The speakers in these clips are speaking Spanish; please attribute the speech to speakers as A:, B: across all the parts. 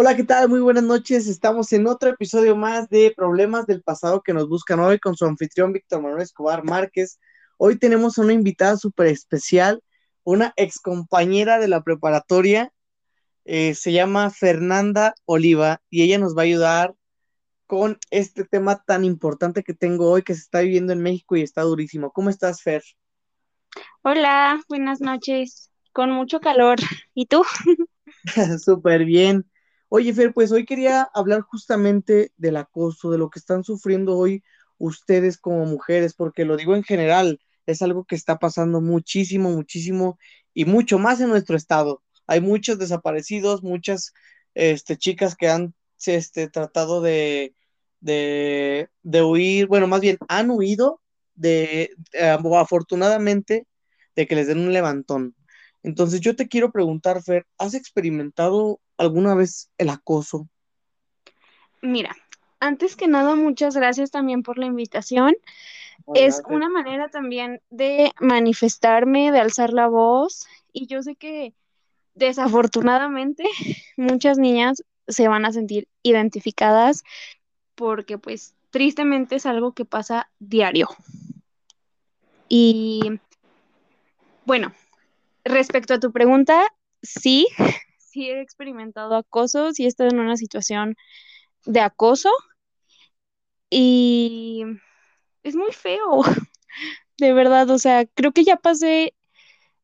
A: Hola, ¿qué tal? Muy buenas noches. Estamos en otro episodio más de Problemas del Pasado que nos buscan hoy con su anfitrión Víctor Manuel Escobar Márquez. Hoy tenemos una invitada súper especial, una ex compañera de la preparatoria. eh, se llama Fernanda Oliva y ella nos va a ayudar con este tema tan importante que tengo hoy que se está viviendo en México y está durísimo. ¿Cómo estás, Fer?
B: Hola, buenas noches. Con mucho calor. ¿Y tú?
A: Súper bien. Oye, Fer, pues hoy quería hablar justamente del acoso, de lo que están sufriendo hoy ustedes como mujeres, porque lo digo en general, es algo que está pasando muchísimo, muchísimo y mucho más en nuestro estado. Hay muchos desaparecidos, muchas este, chicas que han este, tratado de, de, huir, bueno, más bien han huido de, eh, afortunadamente, de que les den un levantón. Entonces yo te quiero preguntar, Fer, ¿has experimentado alguna vez el acoso?
B: Mira, antes que nada, muchas gracias también por la invitación. Es una manera también de manifestarme, de alzar la voz. Y yo sé que desafortunadamente muchas niñas se van a sentir identificadas porque pues tristemente es algo que pasa diario. Y bueno, respecto a tu pregunta, sí, sí he experimentado acoso, sí he estado en una situación de acoso y es muy feo, de verdad, o sea, creo que ya pasé,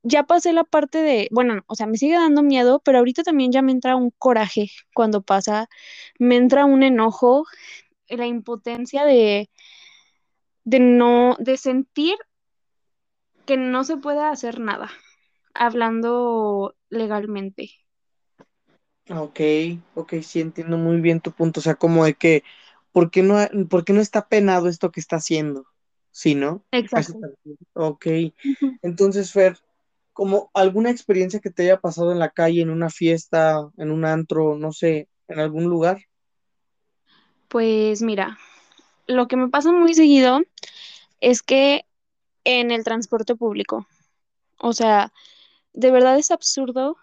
B: ya pasé la parte de, bueno, o sea, me sigue dando miedo, pero ahorita también ya me entra un coraje cuando pasa, me entra un enojo, la impotencia de, de no, de sentir que no se puede hacer nada, hablando legalmente.
A: Ok, ok, sí entiendo muy bien tu punto. O sea, como de que, ¿por qué no, por qué no está penado esto que está haciendo? Sí, ¿no?
B: Exacto.
A: Ok. Entonces, Fer, como alguna experiencia que te haya pasado en la calle, en una fiesta, en un antro, no sé, en algún lugar.
B: Pues mira, lo que me pasa muy seguido es que en el transporte público, o sea, de verdad es absurdo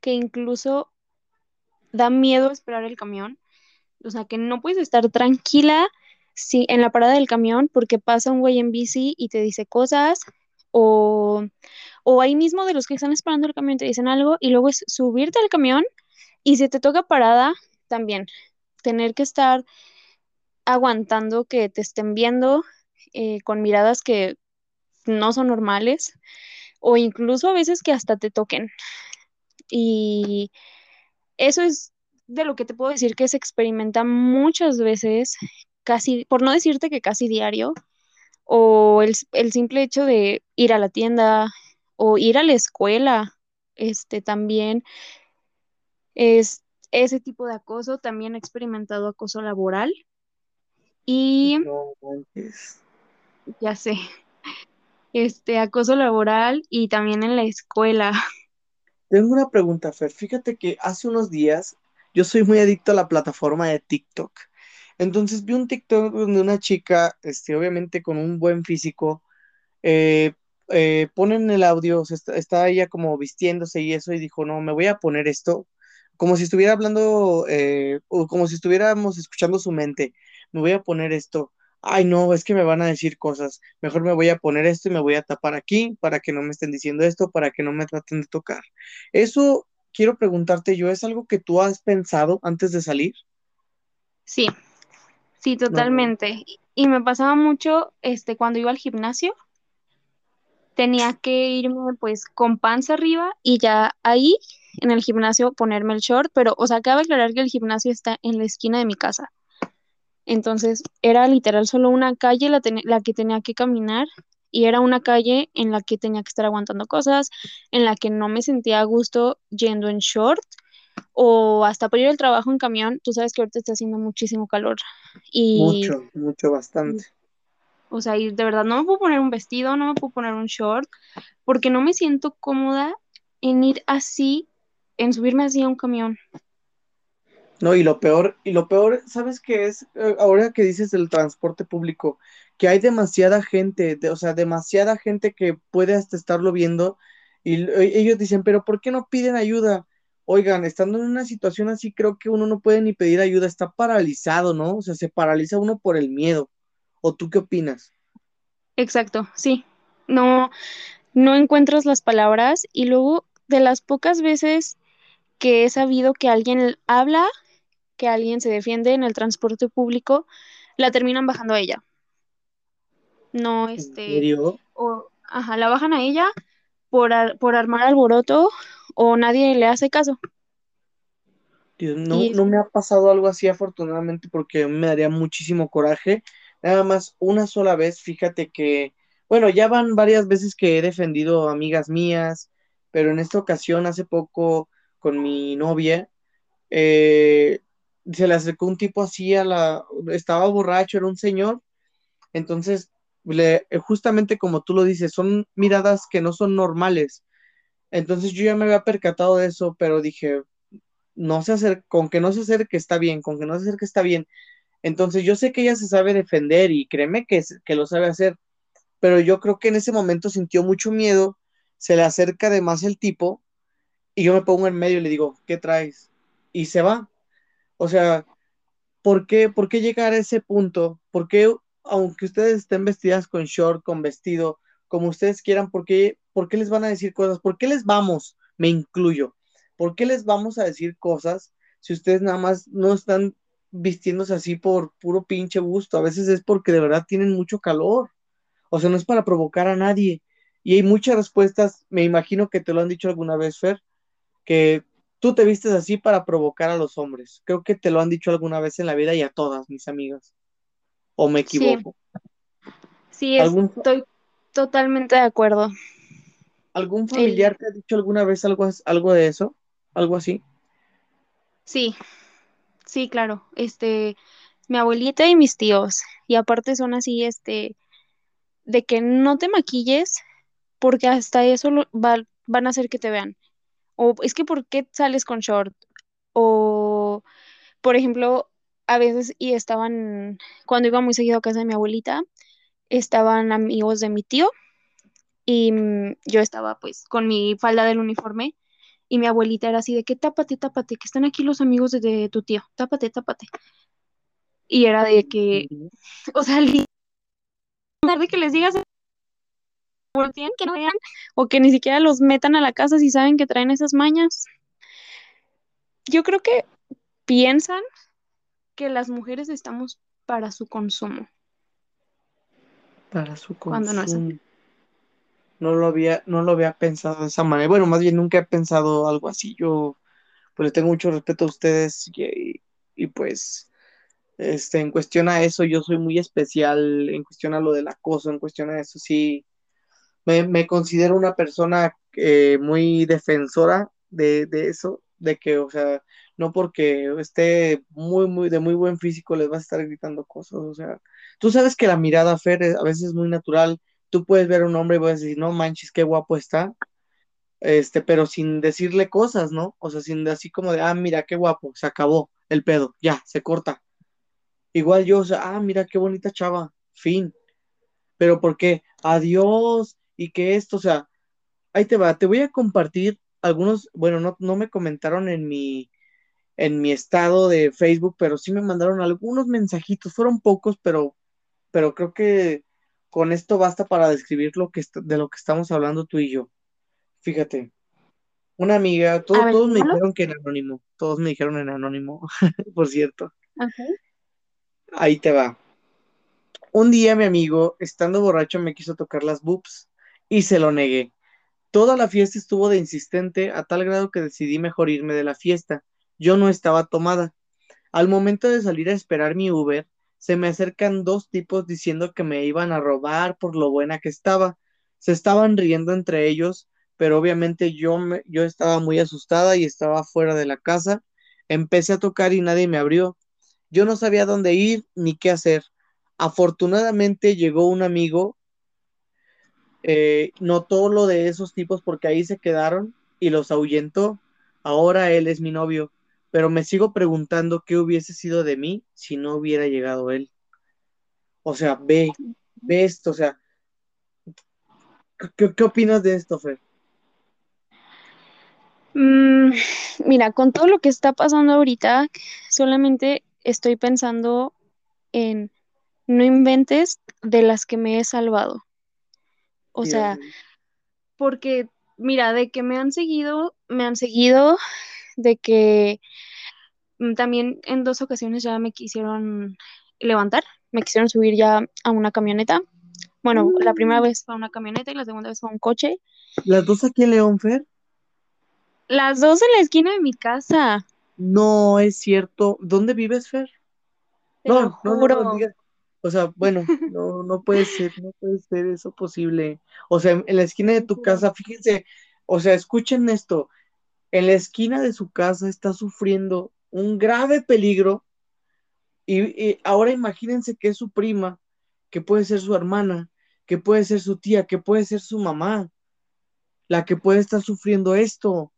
B: que incluso da miedo esperar el camión, o sea, que no puedes estar tranquila si, en la parada del camión porque pasa un güey en bici y te dice cosas, o, o ahí mismo de los que están esperando el camión te dicen algo, y luego es subirte al camión y si te toca parada, también tener que estar aguantando que te estén viendo eh, con miradas que no son normales, o incluso a veces que hasta te toquen. Y eso es de lo que te puedo decir que se experimenta muchas veces, casi, por no decirte que casi diario, o el, el simple hecho de ir a la tienda o ir a la escuela, este también es ese tipo de acoso. También he experimentado acoso laboral y
A: No,
B: ya sé, este acoso laboral y también en la escuela.
A: Tengo una pregunta, Fer. Fíjate que hace unos días yo soy muy adicto a la plataforma de TikTok. Entonces vi un TikTok donde una chica, este, obviamente con un buen físico, eh, eh, ponen el audio, está, está ella como vistiéndose y eso, y dijo, no, me voy a poner esto, como si estuviera hablando, eh, o como si estuviéramos escuchando su mente, me voy a poner esto. Ay, no, es que me van a decir cosas. Mejor me voy a poner esto y me voy a tapar aquí para que no me estén diciendo esto, para que no me traten de tocar. Eso quiero preguntarte yo, ¿es algo que tú has pensado antes de salir?
B: Sí, sí,
A: No,
B: totalmente. Y me pasaba mucho este cuando iba al gimnasio tenía que irme pues con panza arriba y ya ahí en el gimnasio ponerme el short, pero o sea, cabe aclarar que el gimnasio está en la esquina de mi casa. Entonces era literal solo una calle la, que tenía que caminar y era una calle en la que tenía que estar aguantando cosas, en la que no me sentía a gusto yendo en short o hasta por ir al trabajo en camión. Tú sabes que ahorita está haciendo muchísimo calor y,
A: Mucho, mucho, bastante.
B: o sea, y de verdad no me puedo poner un vestido, no me puedo poner un short porque no me siento cómoda en ir así, en subirme así a un camión.
A: No, y lo peor, y lo peor, ¿sabes qué es? Eh, Ahora que dices del transporte público, que hay demasiada gente, o sea, demasiada gente que puede hasta estarlo viendo y l- e- ellos dicen, pero ¿por qué no piden ayuda? oigan, estando en una situación así, creo que uno no puede ni pedir ayuda, está paralizado, ¿no? O sea, se paraliza uno por el miedo. ¿O tú qué opinas?
B: Exacto, sí. No, no encuentras las palabras y luego de las pocas veces que he sabido que alguien habla, que alguien se defiende en el transporte público, la terminan bajando a ella. No,
A: ¿En
B: este, o, ajá, la bajan a ella por, ar- por armar alboroto o nadie le hace caso.
A: Dios, no,
B: Y
A: no me ha pasado algo así afortunadamente porque me daría muchísimo coraje. Nada más una sola vez, fíjate que, bueno, ya van varias veces que he defendido a amigas mías, pero en esta ocasión, hace poco, con mi novia, eh, se le acercó un tipo así a la, estaba borracho, era un señor, entonces, le, justamente como tú lo dices, son miradas que no son normales. Entonces yo ya me había percatado de eso, pero dije, no se acerque, con que no se acerque está bien, con que no se acerque está bien. Entonces yo sé que ella se sabe defender y créeme que, que lo sabe hacer, pero yo creo que en ese momento sintió mucho miedo, se le acerca además el tipo y yo me pongo en medio y le digo, ¿qué traes? Y se va. O sea, ¿por qué, por qué llegar a ese punto? ¿Por qué, aunque ustedes estén vestidas con short, con vestido, como ustedes quieran, ¿por qué, por qué les van a decir cosas? ¿Por qué les vamos? Me incluyo. ¿Por qué les vamos a decir cosas si ustedes nada más no están vistiéndose así por puro pinche gusto? A veces es porque de verdad tienen mucho calor. O sea, no es para provocar a nadie. Y hay muchas respuestas, me imagino que te lo han dicho alguna vez, Fer, que tú te vistes así para provocar a los hombres. Creo que te lo han dicho alguna vez en la vida y a todas mis amigas. ¿O me equivoco?
B: sí,
A: ¿Algún,
B: estoy totalmente de acuerdo.
A: algún
B: El,
A: familiar te ha dicho alguna vez algo, algo de eso? ¿Algo así?
B: sí, sí, claro. Este, mi abuelita y mis tíos. Y aparte son así, este, de que no te maquilles porque hasta eso lo- va- van a hacer que te vean. O es que ¿por qué sales con short? O, por ejemplo, a veces y estaban, cuando iba muy seguido a casa de mi abuelita, estaban amigos de mi tío y mm, yo estaba pues con mi falda del uniforme y mi abuelita era así de que tápate, tápate, que están aquí los amigos de, de tu tío, tápate, tápate. Y era de que, o sea, li- de que les digas volteen, que no vean o que ni siquiera los metan a la casa si saben que traen esas mañas. Yo creo que piensan que las mujeres estamos para su consumo,
A: Para su
B: cuando no es así.
A: consumo. No lo había, no lo había pensado de esa manera. Bueno, más bien nunca he pensado algo así. Yo, pues le tengo mucho respeto a ustedes y, y pues Este, en cuestión a eso, yo soy muy especial, en cuestión a lo del acoso, en cuestión a eso, sí, me, me considero una persona eh, muy defensora de, de eso, de que, o sea, no porque esté muy, muy, de muy buen físico les vas a estar gritando cosas, o sea, tú sabes que la mirada, Fer, es- a veces es muy natural, tú puedes ver a un hombre y vas a decir, no manches, qué guapo está, este, pero sin decirle cosas, ¿no? O sea, sin así como de, ah, mira, qué guapo, se acabó el pedo, ya, se corta Igual yo, o sea, ah, mira qué bonita chava, fin. Pero ¿por qué? Adiós, y que esto, o sea, ahí te va, te voy a compartir algunos, bueno, no, no me comentaron en mi, en mi estado de Facebook, pero sí me mandaron algunos mensajitos, fueron pocos, pero, pero creo que con esto basta para describir lo que de lo que estamos hablando tú y yo. Fíjate, una amiga,
B: A
A: todo-
B: ver,
A: todos me dijeron que en anónimo, todos me dijeron en anónimo, por cierto. Ahí te va. Un día mi amigo, estando borracho, me quiso tocar las boobs y se lo negué. Toda la fiesta estuvo de insistente a tal grado que decidí mejor irme de la fiesta. Yo no estaba tomada. Al momento de salir a esperar mi Uber, se me acercan dos tipos diciendo que me iban a robar por lo buena que estaba. Se estaban riendo entre ellos, pero obviamente yo, yo estaba muy asustada y estaba fuera de la casa. Empecé a tocar y nadie me abrió. Yo no sabía dónde ir ni qué hacer. Afortunadamente llegó un amigo, eh, notó lo de esos tipos porque ahí se quedaron y los ahuyentó. Ahora él es mi novio, pero me sigo preguntando qué hubiese sido de mí si no hubiera llegado él. O sea, ve, ve esto, o sea, ¿qué, opinas de esto, Fer?
B: Mm, mira, con todo lo que está pasando ahorita, solamente estoy pensando en no inventes de las que me he salvado. O sea, porque mira, de que me han seguido, me han seguido, de que mm, también en dos ocasiones ya me quisieron levantar, me quisieron subir ya a una camioneta. Bueno, la primera
A: Mm.
B: vez fue una camioneta y la segunda vez fue un coche.
A: ¿Las dos aquí en León, Fer?
B: Las dos en la esquina de mi casa,
A: No es cierto. ¿Dónde vives, Fer?
B: te lo
A: No, no, no, no digas. O sea, bueno, no, no puede ser, no puede ser eso posible. O sea, en, la esquina de tu casa, fíjense, o sea, escuchen esto. En la esquina de su casa está sufriendo un grave peligro y, y ahora imagínense que es su prima, que puede ser su hermana, que puede ser su tía, que puede ser su mamá, la que puede estar sufriendo esto.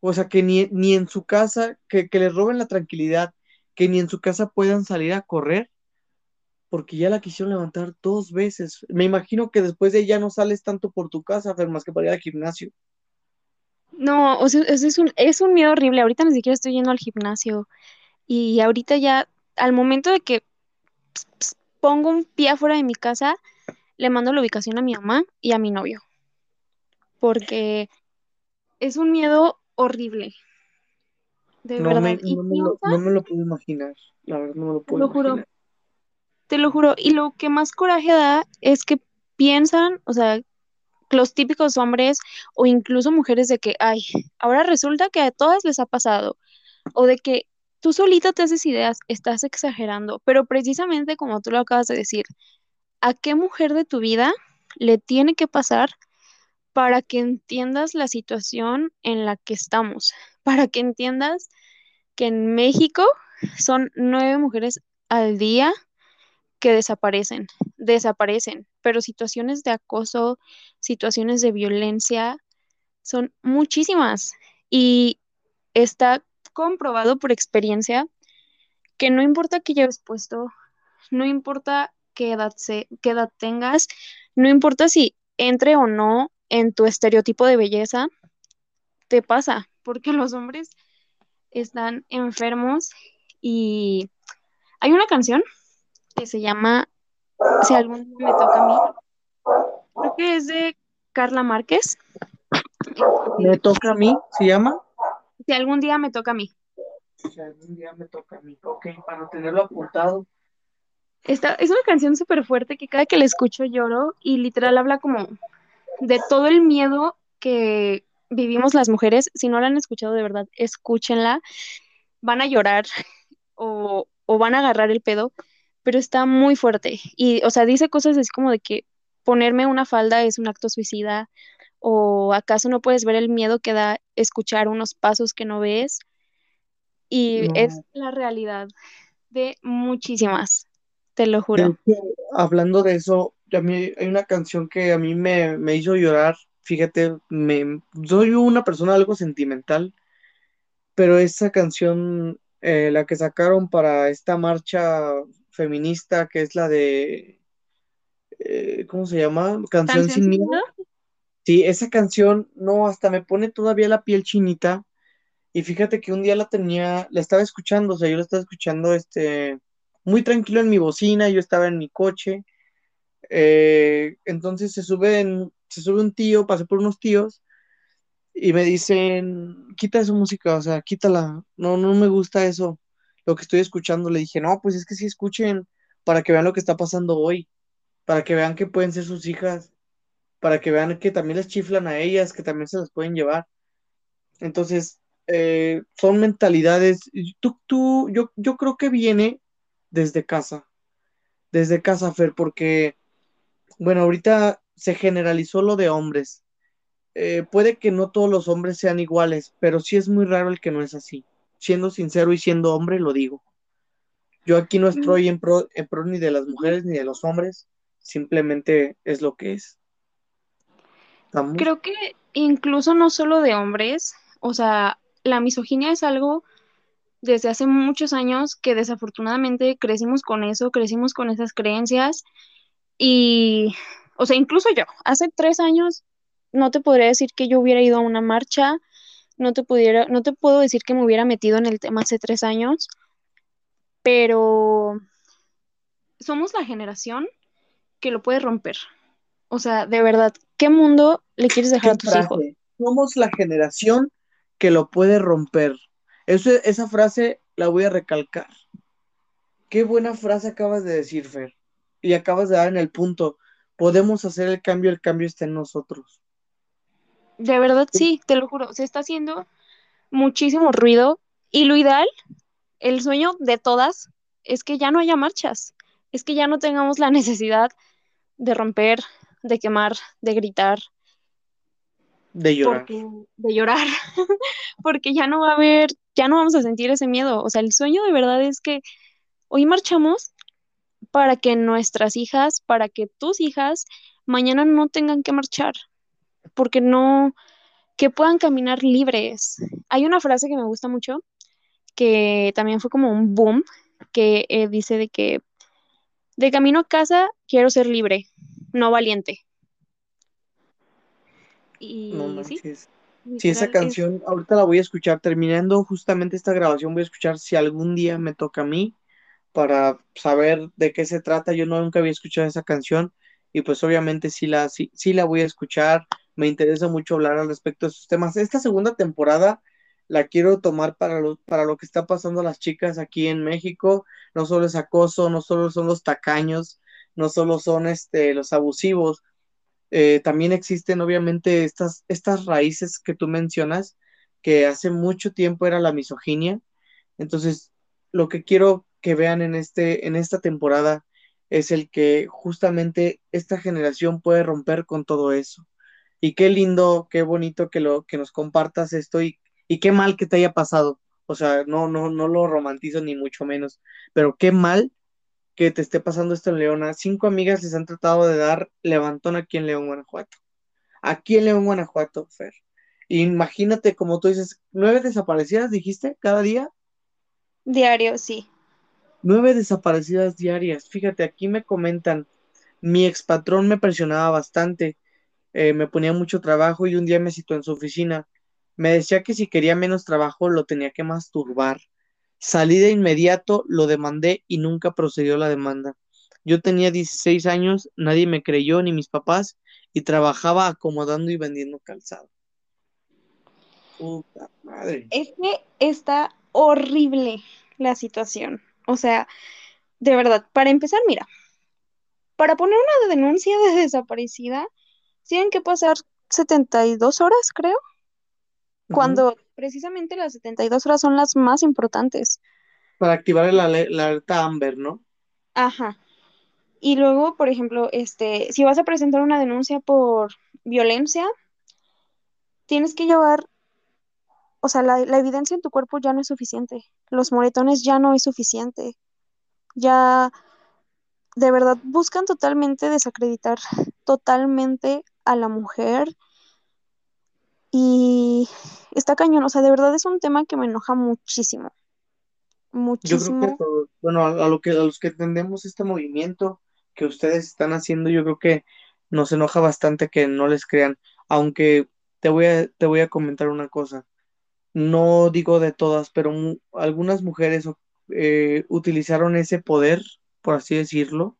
A: O sea, que ni, ni en su casa, que, que les roben la tranquilidad, que ni en su casa puedan salir a correr, porque ya la quisieron levantar dos veces. Me imagino que después de ella no sales tanto por tu casa, Fer, más que para ir al gimnasio.
B: No, o sea, es, es un, es un miedo horrible. Ahorita ni siquiera estoy yendo al gimnasio. Y ahorita ya, al momento de que pongo un pie afuera de mi casa, le mando la ubicación a mi mamá y a mi novio, porque es un miedo horrible, de
A: No
B: verdad.
A: me, no me lo,
B: piensa,
A: no me lo puedo imaginar. La verdad, no me lo puedo
B: lo juro. Te lo juro. Y lo que más coraje da es que piensan, o sea, los típicos hombres o incluso mujeres de que, ay, ahora resulta que a todas les ha pasado, o de que tú solita te haces ideas, estás exagerando, pero precisamente como tú lo acabas de decir, ¿a qué mujer de tu vida le tiene que pasar para que entiendas la situación en la que estamos? Para que entiendas que en México son nueve mujeres al día que desaparecen, desaparecen, pero situaciones de acoso, situaciones de violencia, son muchísimas y está comprobado por experiencia que no importa qué lleves puesto, no importa qué edad, se, qué edad tengas, no importa si entre o no en tu estereotipo de belleza, te pasa, porque los hombres están enfermos y hay una canción que se llama Si algún día me toca a mí, creo que es de Carla Márquez,
A: ¿Me toca a mí? ¿Se llama?
B: Si algún día me toca a mí.
A: Si algún día me toca a mí. Ok, para tenerlo apuntado.
B: Esta es una canción súper fuerte que cada que la escucho lloro y literal habla como de todo el miedo que vivimos las mujeres. Si no la han escuchado de verdad, escúchenla. Van a llorar o, o van a agarrar el pedo, pero está muy fuerte. Y, o sea, dice cosas así como de que ponerme una falda es un acto suicida o acaso no puedes ver el miedo que da escuchar unos pasos que no ves. Y es la realidad de muchísimas, te lo
A: De
B: juro.
A: hecho, hablando de eso, a mí hay una canción que a mí me, me hizo llorar. Fíjate, me, soy una persona algo sentimental, pero esa canción, eh, la que sacaron para esta marcha feminista, que es la de, eh, ¿cómo se llama? Canción
B: ¿Canción
A: sin miedo. Sí, esa canción, no, hasta me pone todavía la piel chinita. Y fíjate que un día la tenía, la estaba escuchando, o sea, yo la estaba escuchando, este, muy tranquilo en mi bocina, yo estaba en mi coche. eh, entonces se suben, se sube un tío, pasé por unos tíos y me dicen, quita esa música, o sea, quítala, no, no me gusta eso, lo que estoy escuchando. Le dije, no, pues es que sí escuchen para que vean lo que está pasando hoy, para que vean que pueden ser sus hijas, para que vean que también les chiflan a ellas, que también se las pueden llevar. Entonces, eh, son mentalidades, tú, tú, yo, yo creo que viene desde casa, desde casa, Fer, porque, bueno, ahorita se generalizó lo de hombres eh, puede que no todos los hombres sean iguales, pero sí es muy raro el que no es así. Siendo sincero y siendo hombre, lo digo. Yo aquí no estoy en pro, en pro ni de las mujeres ni de los hombres, simplemente es lo que es. ¿Estamos?
B: Creo que incluso no solo de hombres, o sea, la misoginia es algo desde hace muchos años que desafortunadamente crecimos con eso, crecimos con esas creencias y, o sea, incluso yo, hace tres años no te podría decir que yo hubiera ido a una marcha, no te pudiera, no te puedo decir que me hubiera metido en el tema hace tres años, pero somos la generación que lo puede romper. O sea, de verdad, ¿qué mundo le quieres dejar a tus hijos?
A: Somos la generación que lo puede romper. Eso, esa frase la voy a recalcar. Qué buena frase acabas de decir, Fer. Y acabas de dar en el punto. Podemos hacer el cambio, el cambio está en nosotros.
B: De verdad, sí, te lo juro. Se está haciendo muchísimo ruido. Y lo ideal, el sueño de todas, es que ya no haya marchas. Es que ya no tengamos la necesidad de romper, de quemar, de gritar.
A: De llorar.
B: de llorar. porque ya no va a haber, ya no vamos a sentir ese miedo. O sea, el sueño de verdad es que hoy marchamos para que nuestras hijas, para que tus hijas mañana no tengan que marchar, porque no, que puedan caminar libres. Hay una frase que me gusta mucho, que también fue como un boom, que eh, dice de que de camino a casa quiero ser libre, no valiente.
A: Y sí, sí, esa canción, ahorita la voy a escuchar, terminando justamente esta grabación, voy a escuchar si algún día me toca a mí para saber de qué se trata. Yo nunca había escuchado esa canción y pues obviamente sí la, sí, sí la voy a escuchar. Me interesa mucho hablar al respecto de esos temas. Esta segunda temporada la quiero tomar para lo, para lo que está pasando a las chicas aquí en México. No solo es acoso, no solo son los tacaños, no solo son este, los abusivos, eh, también existen obviamente estas, estas raíces que tú mencionas, que hace mucho tiempo era la misoginia. Entonces, lo que quiero que vean en, este, en esta temporada es el que justamente esta generación puede romper con todo eso. Y qué lindo, qué bonito que, lo, que nos compartas esto y, y qué mal que te haya pasado. O sea, no, no, no lo romantizo ni mucho menos, pero qué mal que te esté pasando esto en Leona. Cinco amigas les han tratado de dar levantón aquí en León, Guanajuato. Aquí en León, Guanajuato, Fer. Imagínate, como tú dices, nueve desaparecidas, dijiste, cada día.
B: Diario, sí.
A: Nueve desaparecidas diarias. Fíjate, aquí me comentan, mi expatrón me presionaba bastante, eh, me ponía mucho trabajo y un día me citó en su oficina. Me decía que si quería menos trabajo lo tenía que masturbar. Salí de inmediato, lo demandé y nunca procedió la demanda. Yo tenía 16 años, nadie me creyó, ni mis papás, y trabajaba acomodando y vendiendo calzado. Puta madre.
B: Es que está horrible la situación. O sea, de verdad, para empezar, mira, para poner una denuncia de desaparecida, tienen que pasar 72 horas, creo, cuando precisamente las 72 horas son las más importantes.
A: Para activar la, alerta Amber, ¿no?
B: Ajá. Y luego, por ejemplo, este, si vas a presentar una denuncia por violencia, tienes que llevar, o sea, la, la, evidencia en tu cuerpo ya no es suficiente. Los moretones ya no es suficiente. Ya, de verdad, buscan totalmente desacreditar totalmente a la mujer y está cañón, o sea, de verdad es un tema que me enoja muchísimo. Muchísimo.
A: Yo creo que, bueno, a, lo que, a los que entendemos este movimiento que ustedes están haciendo, yo creo que nos enoja bastante que no les crean, aunque te voy a, te voy a comentar una cosa. No digo de todas, pero algunas mujeres eh, utilizaron ese poder, por así decirlo,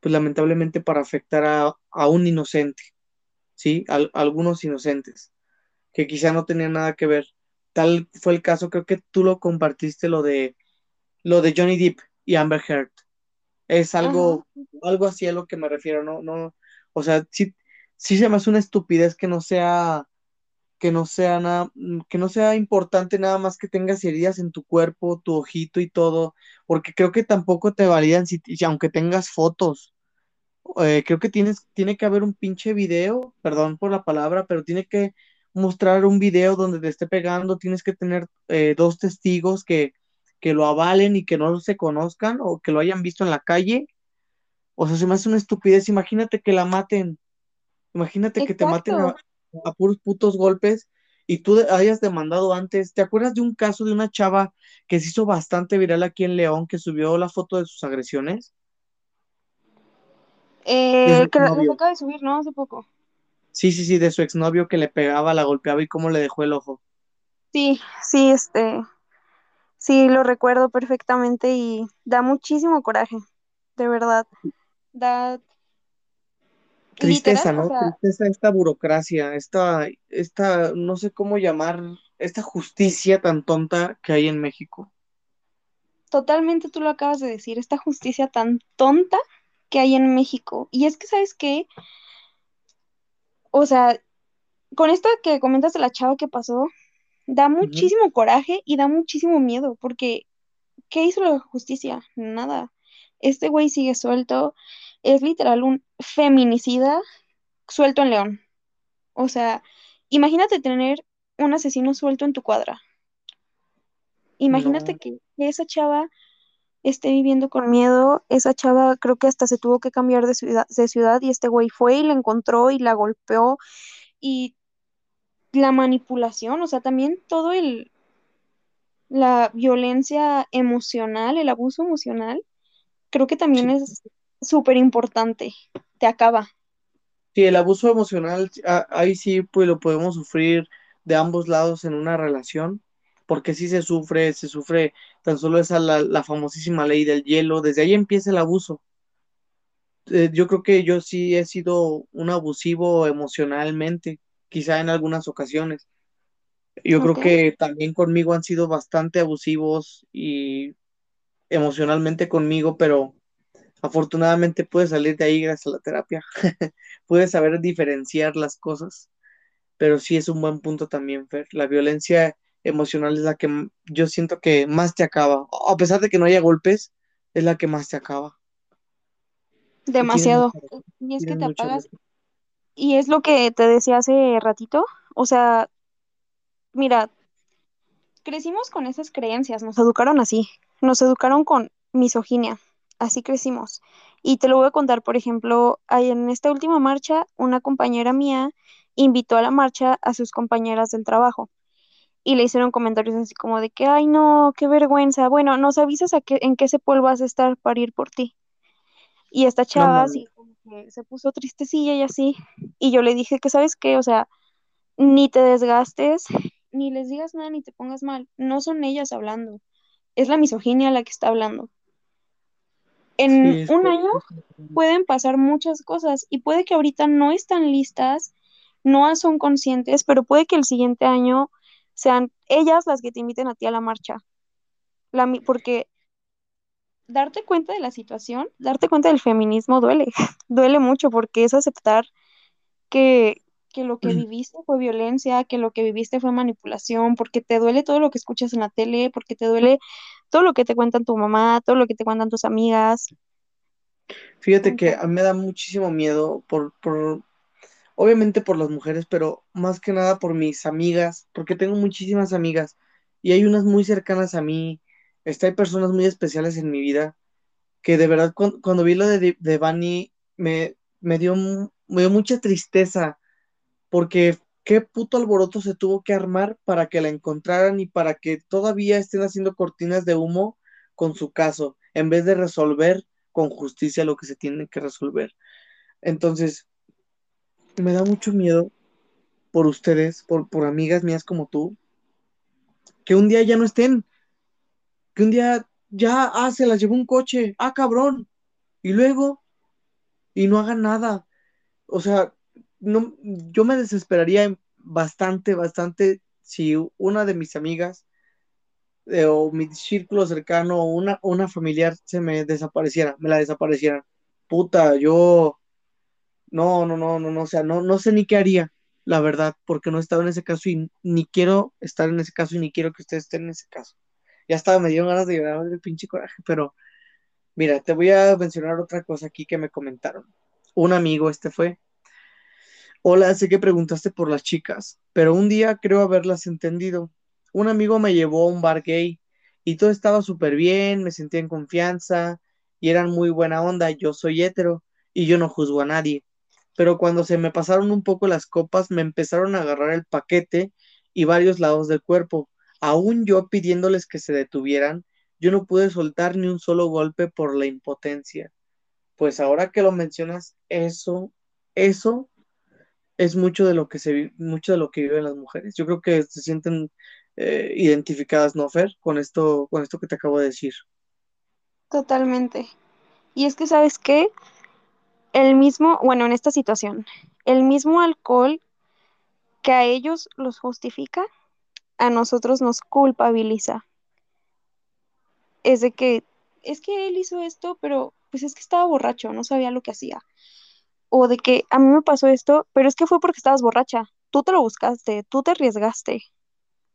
A: pues lamentablemente para afectar a, a un inocente. ¿sí? algunos inocentes, que quizá no tenían nada que ver. Tal fue el caso, creo que tú lo compartiste, lo de, lo de Johnny Depp y Amber Heard. Es algo, algo así a lo que me refiero, no, no, o sea, sí, sí se me hace una estupidez que no sea, que no sea nada, que no sea importante nada más que tengas heridas en tu cuerpo, tu ojito y todo, porque creo que tampoco te validan si aunque tengas fotos. Eh, creo que tienes, tiene que haber un pinche video, perdón por la palabra, pero tiene que mostrar un video donde te esté pegando, tienes que tener eh, dos testigos que, que lo avalen y que no se conozcan o que lo hayan visto en la calle. O sea, se me hace una estupidez. Imagínate que la maten. Imagínate que te maten a, a, puros putos golpes y tú hayas demandado antes. ¿Te acuerdas de un caso de una chava que se hizo bastante viral aquí en León que subió la foto de sus agresiones?
B: Eh, que lo, de subir, ¿no? Hace poco.
A: Sí, sí, sí, de su exnovio que le pegaba, la golpeaba y cómo le dejó el ojo.
B: Sí, sí, este, sí, lo recuerdo perfectamente y da muchísimo coraje, de verdad. Da,
A: Tristeza,
B: o
A: ¿no?
B: sea,
A: Tristeza esta burocracia, esta, esta, no sé cómo llamar, esta justicia tan tonta que hay en México.
B: totalmente tú lo acabas de decir, esta justicia tan tonta que hay en México. Y es que, ¿sabes qué? O sea, con esto que comentas de la chava que pasó, da muchísimo coraje y da muchísimo miedo, porque ¿qué hizo la justicia? Nada. Este güey sigue suelto, es literal un feminicida suelto en León. O sea, imagínate tener un asesino suelto en tu cuadra. Imagínate
A: No,
B: que esa chava esté viviendo con miedo, esa chava creo que hasta se tuvo que cambiar de ciudad, de ciudad y este güey fue y la encontró y la golpeó y la manipulación, o sea, también todo el, la violencia emocional, el abuso emocional, creo que también
A: sí,
B: es súper importante, te acaba
A: sí, el abuso emocional, ahí sí, pues lo podemos sufrir de ambos lados en una relación, porque sí se sufre, se sufre tan solo esa la, la famosísima ley del hielo, desde ahí empieza el abuso. Eh, yo creo que yo sí he sido un abusivo emocionalmente, quizá en algunas ocasiones. Yo creo que también conmigo han sido bastante abusivos y emocionalmente conmigo, pero afortunadamente pude salir de ahí gracias a la terapia. Pude saber diferenciar las cosas, pero sí es un buen punto también, Fer. La violencia emocional es la que yo siento que más te acaba. A pesar de que no haya golpes, es la que más te acaba.
B: Demasiado. Y es que te apagas. Y es lo que te decía hace ratito. O sea, mira, crecimos con esas creencias, nos educaron así, nos educaron con misoginia, así crecimos. Y te lo voy a contar, por ejemplo, en esta última marcha, una compañera mía invitó a la marcha a sus compañeras del trabajo y le hicieron comentarios así como de que, ay, no, qué vergüenza, bueno, nos avisas a qué, en qué cepol vas a estar para ir por ti. Y esta chava así como que se puso tristecilla y así, y yo le dije que, ¿sabes qué? O sea, ni te desgastes, ni les digas nada, ni te pongas mal. No son ellas hablando, es la misoginia la que está hablando. En
A: Sí,
B: un año pueden pasar muchas cosas y puede que ahorita no están listas, no son conscientes, pero puede que el siguiente año sean ellas las que te inviten a ti a la marcha. La, porque darte cuenta de la situación, darte cuenta del feminismo duele, duele mucho porque es aceptar que, que lo que viviste fue violencia, que lo que viviste fue manipulación, porque te duele todo lo que escuchas en la tele, porque te duele todo lo que te cuentan tu mamá, todo lo que te cuentan tus amigas.
A: Fíjate que a mí me da muchísimo miedo por, por, obviamente por las mujeres, pero más que nada por mis amigas, porque tengo muchísimas amigas y hay unas muy cercanas a mí. Este, hay personas muy especiales en mi vida que de verdad cuando, cuando vi lo de, de Bunny me, me dio, me dio mucha tristeza porque qué puto alboroto se tuvo que armar para que la encontraran y para que todavía estén haciendo cortinas de humo con su caso, en vez de resolver con justicia lo que se tiene que resolver. Entonces, me da mucho miedo por ustedes, por, por amigas mías como tú, que un día ya no estén, que un día ya, ah, se las llevó un coche, ah, cabrón, y luego, y no hagan nada. O sea, no, yo me desesperaría bastante, bastante si una de mis amigas eh, o mi círculo cercano o una, una familiar se me desapareciera, me la desaparecieran. Puta, yo no, no, no, no, no, o sea, no, no sé ni qué haría, la verdad, porque no he estado en ese caso y ni quiero estar en ese caso y ni quiero que ustedes estén en ese caso. Ya estaba, me dieron ganas de llorar del pinche coraje, pero mira, te voy a mencionar otra cosa aquí que me comentaron. Un amigo, este fue, Hola, sé que preguntaste por las chicas, pero un día creo haberlas entendido. Un amigo me llevó a un bar gay y todo estaba súper bien, me sentía en confianza y eran muy buena onda. Yo soy hetero y yo no juzgo a nadie. Pero cuando se me pasaron un poco las copas, me empezaron a agarrar el paquete y varios lados del cuerpo. Aún yo pidiéndoles que se detuvieran, yo no pude soltar ni un solo golpe por la impotencia. Pues ahora que lo mencionas, eso, eso es mucho de lo que se mucho de lo que viven las mujeres. Yo creo que se sienten eh, identificadas, ¿no, Fer? Con esto, con esto que te acabo de decir.
B: Totalmente. Y es que, ¿sabes qué? El mismo, bueno, en esta situación, el mismo alcohol que a ellos los justifica, a nosotros nos culpabiliza. Es de que, es que él hizo esto, pero pues es que estaba borracho, no sabía lo que hacía. O de que a mí me pasó esto, pero es que fue porque estabas borracha. Tú te lo buscaste, tú te arriesgaste.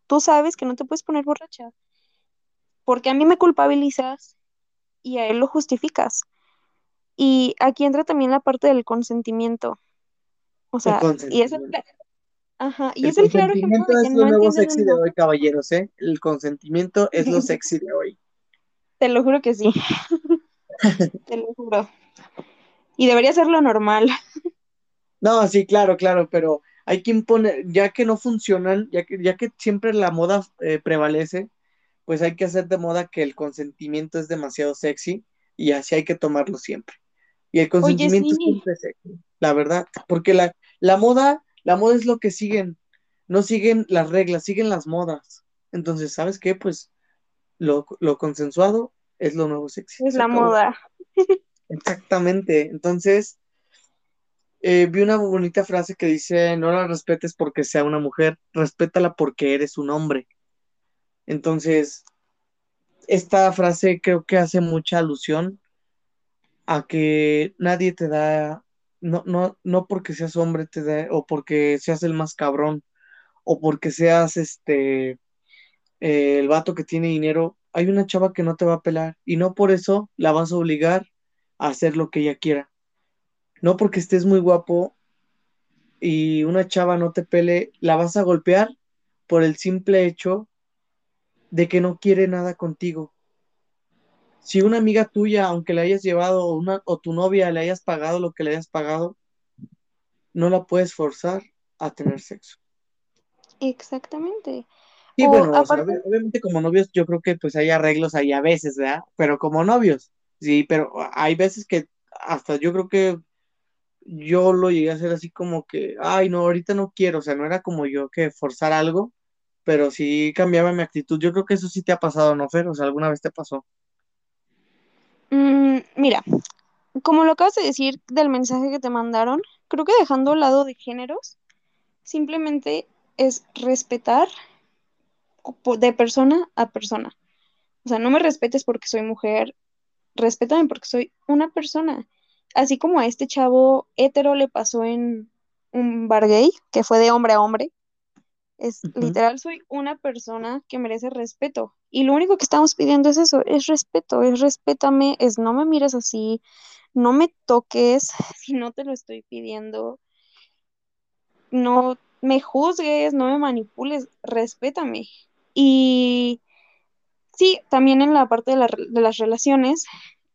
B: Tú sabes que no te puedes poner borracha. Porque a mí me culpabilizas y a él lo justificas. Y aquí entra también la parte del consentimiento. O sea, y es el, ajá, y
A: el
B: es el claro ejemplo
A: consentimiento
B: de que
A: es lo
B: no
A: nuevo sexy de hoy, caballeros, ¿eh? El consentimiento es lo sexy de hoy.
B: Te lo juro que sí. Te lo juro. Y debería ser lo normal.
A: No, sí, claro, claro, pero hay que imponer, ya que no funcionan, ya que, ya que siempre la moda eh, prevalece, pues hay que hacer de moda que el consentimiento es demasiado sexy y así hay que tomarlo siempre. Y el
B: Oye,
A: consentimiento
B: sí,
A: es siempre sexy, la verdad, porque la, la moda, la moda es lo que siguen, no siguen las reglas, siguen las modas. Entonces, ¿sabes qué? Pues lo, lo consensuado es lo nuevo sexy,
B: es la moda.
A: Exactamente. Entonces, eh, vi una bonita frase que dice, no la respetes porque sea una mujer, respétala porque eres un hombre. Entonces, esta frase creo que hace mucha alusión a que nadie te da, no, no, no porque seas hombre te da, o porque seas el más cabrón, o porque seas este, eh, el vato que tiene dinero, hay una chava que no te va a pelar y no por eso la vas a obligar a hacer lo que ella quiera. No porque estés muy guapo y una chava no te pele, la vas a golpear por el simple hecho de que no quiere nada contigo. Si una amiga tuya, aunque le hayas llevado o, una, o tu novia le hayas pagado lo que le hayas pagado, no la puedes forzar a tener sexo.
B: Exactamente. O
A: bueno, o sea, obviamente como novios yo creo que pues hay arreglos ahí a veces, ¿verdad? Pero como novios, sí, pero hay veces que hasta yo creo que yo lo llegué a hacer así como que, ay, no, ahorita no quiero, o sea, no era como yo que forzar algo, pero sí cambiaba mi actitud. Yo creo que eso sí te ha pasado, ¿no, Fer? O sea, alguna vez te pasó.
B: mm, mira, como lo acabas de decir del mensaje que te mandaron, creo que dejando al lado de géneros, simplemente es respetar de persona a persona. O sea, no me respetes porque soy mujer, respétame porque soy una persona. Así como a este chavo hétero le pasó en un bar gay, que fue de hombre a hombre, es literal, soy una persona que merece respeto. Y lo único que estamos pidiendo es eso, es respeto, es respétame, es no me mires así, no me toques si no te lo estoy pidiendo, no me juzgues, no me manipules, respétame. Y sí, también en la parte de, la de las relaciones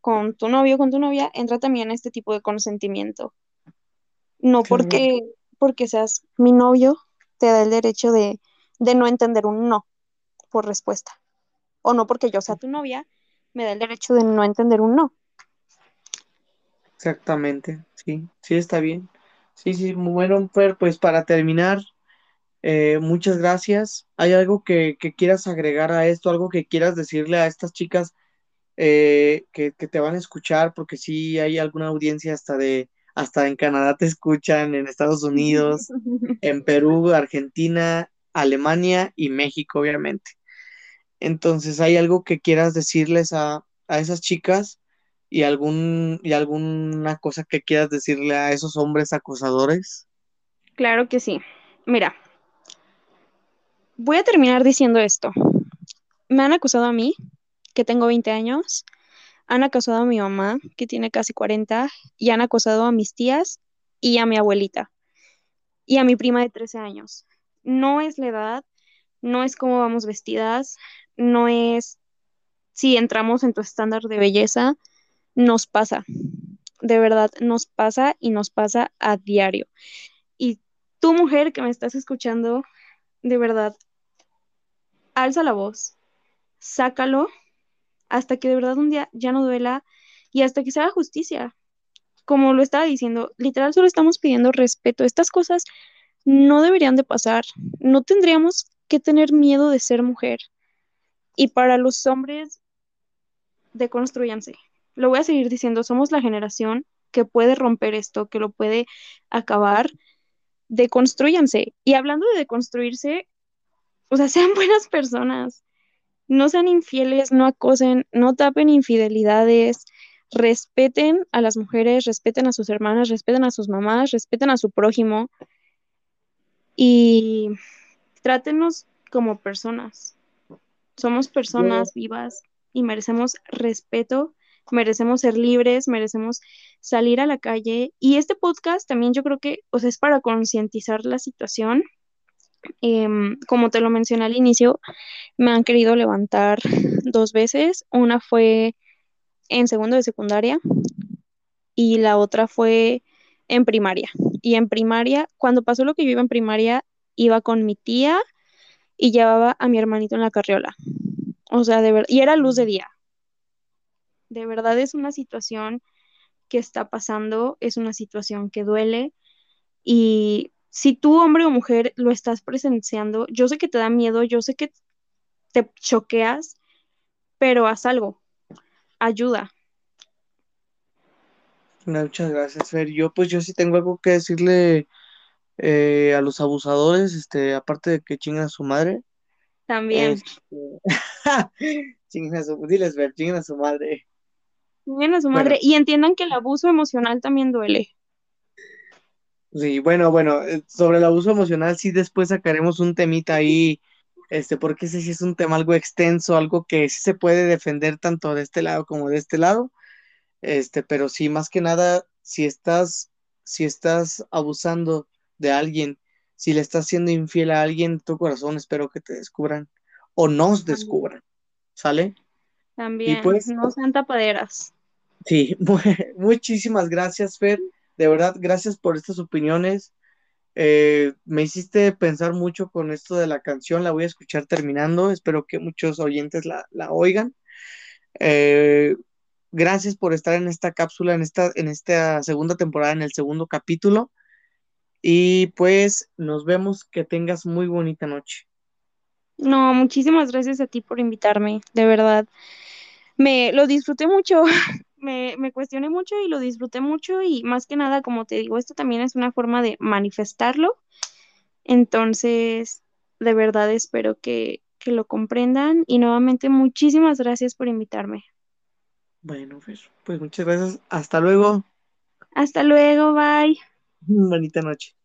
B: con tu novio, con tu novia, entra también este tipo de consentimiento. No porque, porque seas mi novio, te da el derecho de, de no entender un no por respuesta. O no porque yo sea tu novia, me da el derecho de no entender un no.
A: exactamente, sí, sí está bien. Sí, sí, bueno, pues para terminar, eh, muchas gracias. ¿Hay algo que, que quieras agregar a esto, algo que quieras decirle a estas chicas eh, que, que te van a escuchar? Porque sí hay alguna audiencia hasta de, hasta en Canadá te escuchan, en Estados Unidos, en Perú, Argentina, Alemania y México, obviamente. Entonces, ¿hay algo que quieras decirles a, a esas chicas y algún y alguna cosa que quieras decirle a esos hombres acosadores?
B: Claro que sí. Mira, voy a terminar diciendo esto. Me han acusado a mí, que tengo 20 años, han acosado a mi mamá, que tiene casi 40, y han acosado a mis tías y a mi abuelita, y a mi prima de 13 años. No es la edad, no es cómo vamos vestidas, no es si entramos en tu estándar de belleza, nos pasa. De verdad, nos pasa y nos pasa a diario. Y tú, mujer que me estás escuchando, de verdad, alza la voz, sácalo hasta que de verdad un día ya no duela y hasta que se haga justicia. Como lo estaba diciendo, literal solo estamos pidiendo respeto. Estas cosas no deberían de pasar. No tendríamos que tener miedo de ser mujer. Y para los hombres, deconstruyanse. Lo voy a seguir diciendo, somos la generación que puede romper esto, que lo puede acabar. Deconstruyanse. Y hablando de deconstruirse, o sea, sean buenas personas. No sean infieles, no acosen, no tapen infidelidades, respeten a las mujeres, respeten a sus hermanas, respeten a sus mamás, respeten a su prójimo y trátenos como personas. Somos personas vivas y merecemos respeto, merecemos ser libres, merecemos salir a la calle. Y este podcast también yo creo que, o sea, es para concientizar la situación. Em, como te lo mencioné al inicio, me han querido levantar dos veces. Una fue en segundo de secundaria y la otra fue en primaria. Y en primaria, cuando pasó lo que yo iba en primaria, iba con mi tía y llevaba a mi hermanito en la carriola. O sea, de verdad, y era luz de día. De verdad es una situación que está pasando, es una situación que duele y si tú, hombre o mujer, lo estás presenciando, yo sé que te da miedo, yo sé que te choqueas, pero haz algo, ayuda.
A: Muchas gracias, Fer. Yo pues yo sí tengo algo que decirle eh, a los abusadores, este, aparte de que chingan a su madre.
B: También.
A: Este, chingan a su, diles, Fer, chingan a su madre.
B: Chingan a su madre. y entiendan que el abuso emocional también duele.
A: Sí, bueno, bueno, eh, sobre el abuso emocional sí después sacaremos un temita ahí, este, porque ese sí es un tema algo extenso, algo que sí se puede defender tanto de este lado como de este lado, este, pero sí, más que nada, si estás, si estás abusando de alguien, si le estás siendo infiel a alguien, tu corazón espero que te descubran o nos descubran, ¿sale?
B: También, pues, no sean tapaderas.
A: Sí, muchísimas gracias, Fer de verdad, gracias por estas opiniones. Eh, me hiciste pensar mucho con esto de la canción, la voy a escuchar terminando, espero que muchos oyentes la, oigan. Eh, gracias por estar en esta cápsula, en esta, en esta segunda temporada, en el segundo capítulo. Y pues nos vemos, que tengas muy bonita noche.
B: No, muchísimas gracias a ti por invitarme, de verdad. Me lo disfruté mucho. me, me cuestioné mucho y lo disfruté mucho y más que nada, como te digo, esto también es una forma de manifestarlo. Entonces, de verdad espero que, que lo comprendan y nuevamente muchísimas gracias por invitarme.
A: Bueno, pues, pues muchas gracias. Hasta luego.
B: Hasta luego, bye.
A: Bonita noche.